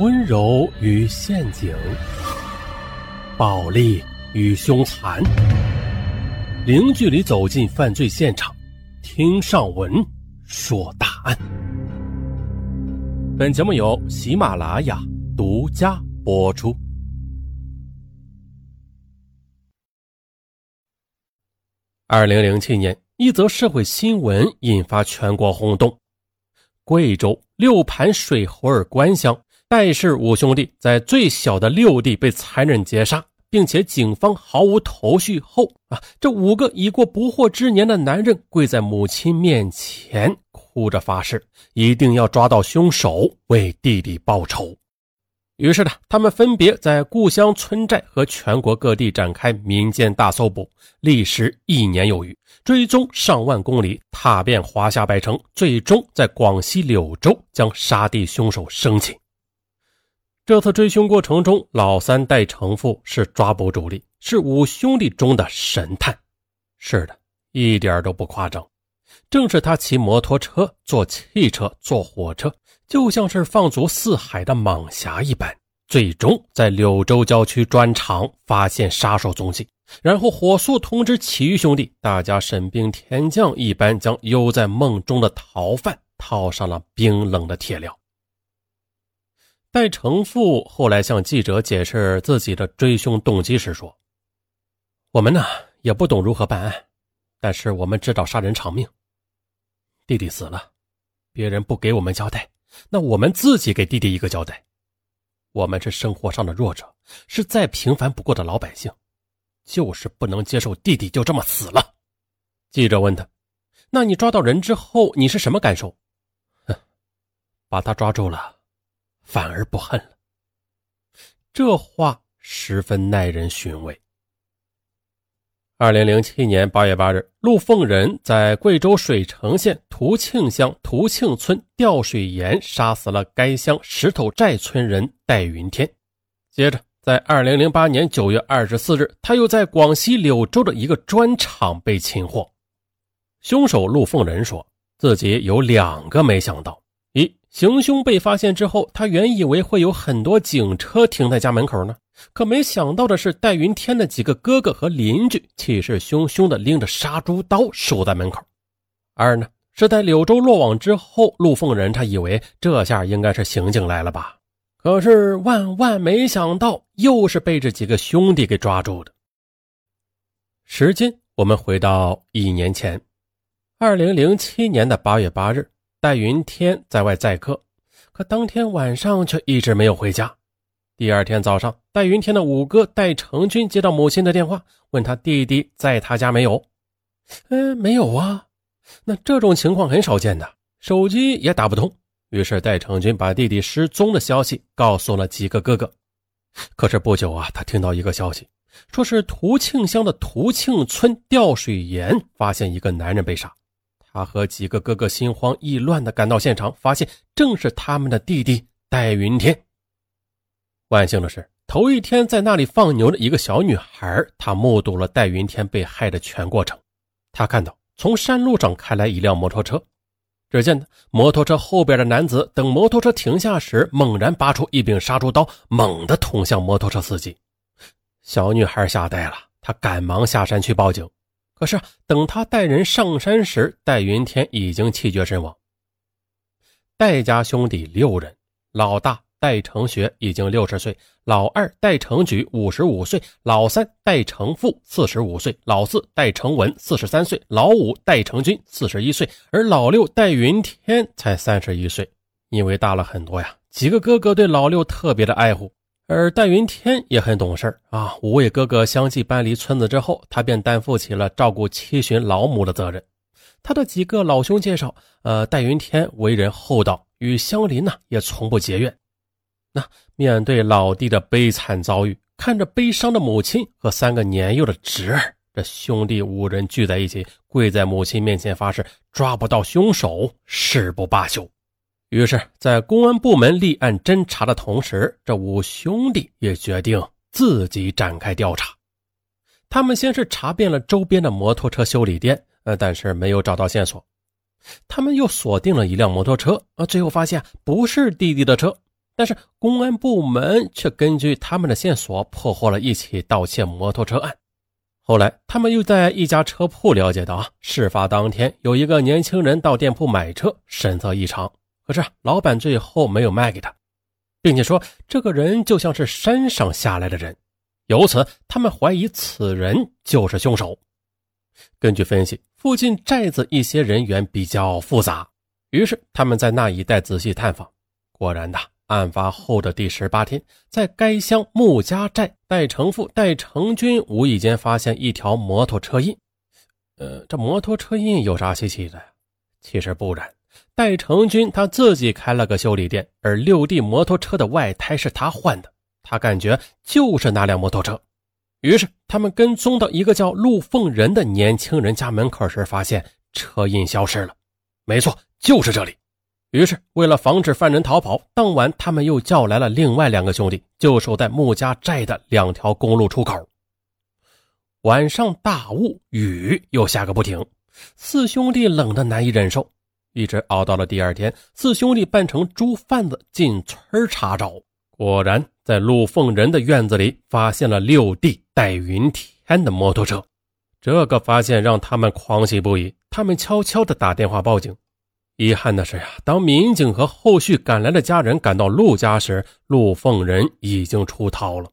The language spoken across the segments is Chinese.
温柔与陷阱，暴力与凶残，零距离走进犯罪现场，听上文说大案。本节目由喜马拉雅独家播出。二零零七年，一则社会新闻引发全国轰动：贵州六盘水猴儿关乡。戴氏五兄弟在最小的六弟被残忍劫杀，并且警方毫无头绪后啊，这五个已过不惑之年的男人跪在母亲面前，哭着发誓一定要抓到凶手，为弟弟报仇。于是呢，他们分别在故乡村寨和全国各地展开民间大搜捕，历时一年有余，追踪上万公里，踏遍华夏百城，最终在广西柳州将杀弟凶手生擒。这次追凶过程中，老三戴成富是抓捕主力，是五兄弟中的神探。是的，一点都不夸张。正是他骑摩托车、坐汽车、坐火车，就像是放逐四海的蟒侠一般，最终在柳州郊区砖厂发现杀手踪迹，然后火速通知其余兄弟，大家神兵天将一般将悠在梦中的逃犯套上了冰冷的铁镣。戴成富后来向记者解释自己的追凶动机时说：“我们呢也不懂如何办案，但是我们知道杀人偿命。弟弟死了，别人不给我们交代，那我们自己给弟弟一个交代。我们是生活上的弱者，是再平凡不过的老百姓，就是不能接受弟弟就这么死了。”记者问他：“那你抓到人之后，你是什么感受？”“哼，把他抓住了。”反而不恨了，这话十分耐人寻味。二零零七年八月八日，陆凤仁在贵州水城县图庆乡图庆村吊水岩杀死了该乡石头寨村人戴云天。接着，在二零零八年九月二十四日，他又在广西柳州的一个砖厂被擒获。凶手陆凤仁说自己有两个没想到。行凶被发现之后，他原以为会有很多警车停在家门口呢，可没想到的是，戴云天的几个哥哥和邻居气势汹汹的拎着杀猪刀守在门口。二呢，是在柳州落网之后，陆凤仁他以为这下应该是刑警来了吧，可是万万没想到，又是被这几个兄弟给抓住的。时间我们回到一年前，二零零七年的八月八日。戴云天在外载客，可当天晚上却一直没有回家。第二天早上，戴云天的五哥戴成军接到母亲的电话，问他弟弟在他家没有？嗯，没有啊。那这种情况很少见的，手机也打不通。于是戴成军把弟弟失踪的消息告诉了几个哥哥。可是不久啊，他听到一个消息，说是涂庆乡的涂庆村吊水岩发现一个男人被杀。他和几个哥哥心慌意乱地赶到现场，发现正是他们的弟弟戴云天。万幸的是，头一天在那里放牛的一个小女孩，她目睹了戴云天被害的全过程。她看到从山路上开来一辆摩托车，只见摩托车后边的男子等摩托车停下时，猛然拔出一柄杀猪刀，猛地捅向摩托车司机。小女孩吓呆了，她赶忙下山去报警。可是，等他带人上山时，戴云天已经气绝身亡。戴家兄弟六人，老大戴成学已经六十岁，老二戴成举五十五岁，老三戴成富四十五岁，老四戴成文四十三岁，老五戴成军四十一岁，而老六戴云天才三十一岁。因为大了很多呀，几个哥哥对老六特别的爱护。而戴云天也很懂事啊！五位哥哥相继搬离村子之后，他便担负起了照顾七旬老母的责任。他的几个老兄介绍，呃，戴云天为人厚道，与乡邻呢也从不结怨。那面对老弟的悲惨遭遇，看着悲伤的母亲和三个年幼的侄儿，这兄弟五人聚在一起，跪在母亲面前发誓：抓不到凶手，誓不罢休。于是，在公安部门立案侦查的同时，这五兄弟也决定自己展开调查。他们先是查遍了周边的摩托车修理店，呃，但是没有找到线索。他们又锁定了一辆摩托车，呃，最后发现不是弟弟的车。但是公安部门却根据他们的线索破获了一起盗窃摩托车案。后来，他们又在一家车铺了解到，事发当天有一个年轻人到店铺买车，神色异常。可是老板最后没有卖给他，并且说这个人就像是山上下来的人。由此，他们怀疑此人就是凶手。根据分析，附近寨子一些人员比较复杂，于是他们在那一带仔细探访。果然的。案发后的第十八天，在该乡穆家寨，戴成富、戴成军无意间发现一条摩托车印。呃，这摩托车印有啥稀奇的呀？其实不然，戴成军他自己开了个修理店，而六弟摩托车的外胎是他换的，他感觉就是那辆摩托车。于是他们跟踪到一个叫陆凤仁的年轻人家门口时，发现车印消失了。没错，就是这里。于是，为了防止犯人逃跑，当晚他们又叫来了另外两个兄弟，就守在穆家寨的两条公路出口。晚上大雾，雨又下个不停，四兄弟冷得难以忍受，一直熬到了第二天。四兄弟扮成猪贩子进村查找，果然在陆凤仁的院子里发现了六弟戴云天的摩托车。这个发现让他们狂喜不已，他们悄悄地打电话报警。遗憾的是呀，当民警和后续赶来的家人赶到陆家时，陆凤仁已经出逃了。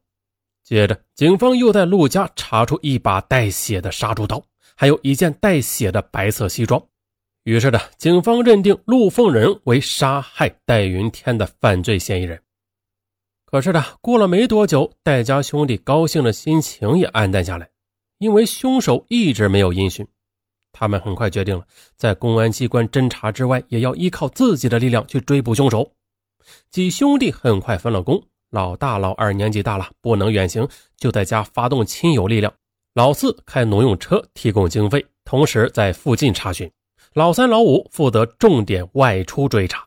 接着，警方又在陆家查出一把带血的杀猪刀，还有一件带血的白色西装。于是呢，警方认定陆凤仁为杀害戴云天的犯罪嫌疑人。可是呢，过了没多久，戴家兄弟高兴的心情也暗淡下来，因为凶手一直没有音讯。他们很快决定了，在公安机关侦查之外，也要依靠自己的力量去追捕凶手。几兄弟很快分了工，老大、老二年纪大了，不能远行，就在家发动亲友力量；老四开农用车提供经费，同时在附近查询；老三、老五负责重点外出追查。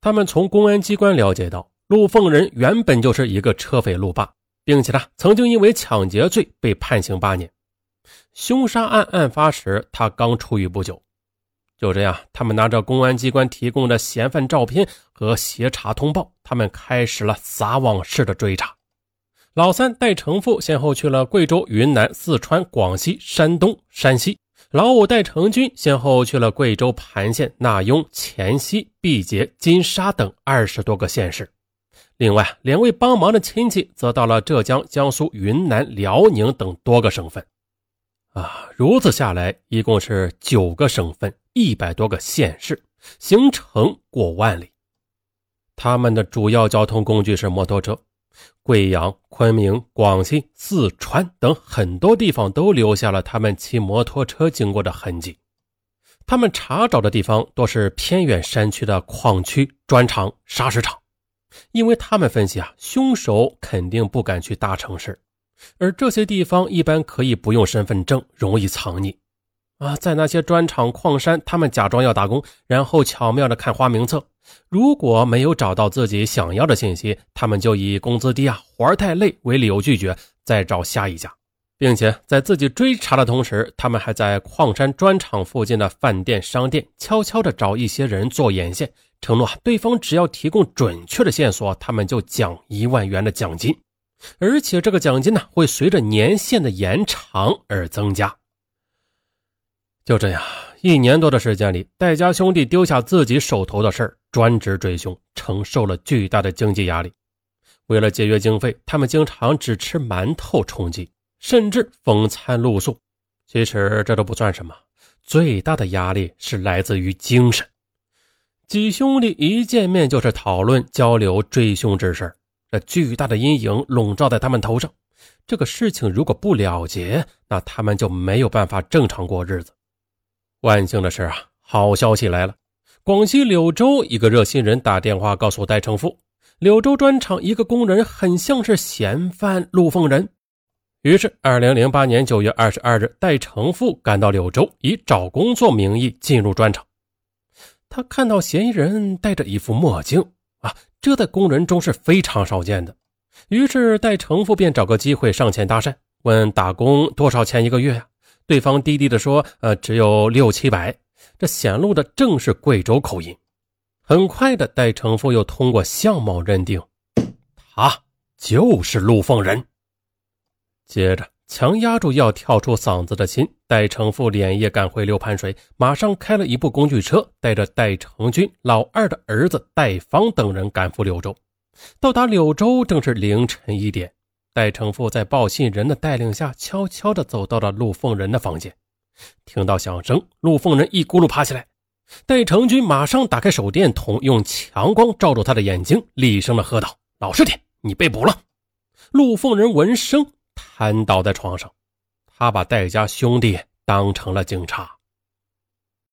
他们从公安机关了解到，陆凤仁原本就是一个车匪路霸，并且呢，曾经因为抢劫罪被判刑八年。凶杀案案发时，他刚出狱不久。就这样，他们拿着公安机关提供的嫌犯照片和协查通报，他们开始了撒网式的追查。老三带成富先后去了贵州、云南、四川、广西、山东、山西；老五带成军先后去了贵州盘县、纳雍、黔西、毕节、金沙等二十多个县市。另外，两位帮忙的亲戚则到了浙江、江苏、云南、辽宁等多个省份。啊，如此下来，一共是九个省份，一百多个县市，行程过万里。他们的主要交通工具是摩托车，贵阳、昆明、广西、四川等很多地方都留下了他们骑摩托车经过的痕迹。他们查找的地方多是偏远山区的矿区、砖厂、砂石厂，因为他们分析啊，凶手肯定不敢去大城市。而这些地方一般可以不用身份证，容易藏匿。啊，在那些砖厂、矿山，他们假装要打工，然后巧妙的看花名册。如果没有找到自己想要的信息，他们就以工资低啊、活儿太累为理由拒绝，再找下一家，并且在自己追查的同时，他们还在矿山、砖厂附近的饭店、商店悄悄的找一些人做眼线，承诺对方只要提供准确的线索，他们就奖一万元的奖金。而且这个奖金呢，会随着年限的延长而增加。就这样，一年多的时间里，戴家兄弟丢下自己手头的事儿，专职追凶，承受了巨大的经济压力。为了节约经费，他们经常只吃馒头充饥，甚至风餐露宿。其实这都不算什么，最大的压力是来自于精神。几兄弟一见面就是讨论、交流追凶之事。这巨大的阴影笼罩在他们头上。这个事情如果不了结，那他们就没有办法正常过日子。万幸的是啊，好消息来了！广西柳州一个热心人打电话告诉戴成富，柳州砖厂一个工人很像是嫌犯陆凤仁。于是，二零零八年九月二十二日，戴成富赶到柳州，以找工作名义进入砖厂。他看到嫌疑人戴着一副墨镜。啊，这在工人中是非常少见的。于是戴成富便找个机会上前搭讪，问打工多少钱一个月呀？对方低低的说：“呃，只有六七百。”这显露的正是贵州口音。很快的，戴成富又通过相貌认定，他就是陆凤仁。接着，强压住要跳出嗓子的心，戴成富连夜赶回六盘水，马上开了一部工具车，带着戴成军、老二的儿子戴方等人赶赴柳州。到达柳州，正是凌晨一点。戴成富在报信人的带领下，悄悄地走到了陆凤仁的房间。听到响声，陆凤仁一咕噜爬起来。戴成军马上打开手电筒，用强光照住他的眼睛，厉声地喝道：“老实点，你被捕了！”陆凤人闻声瘫倒在床上，他把戴家兄弟当成了警察。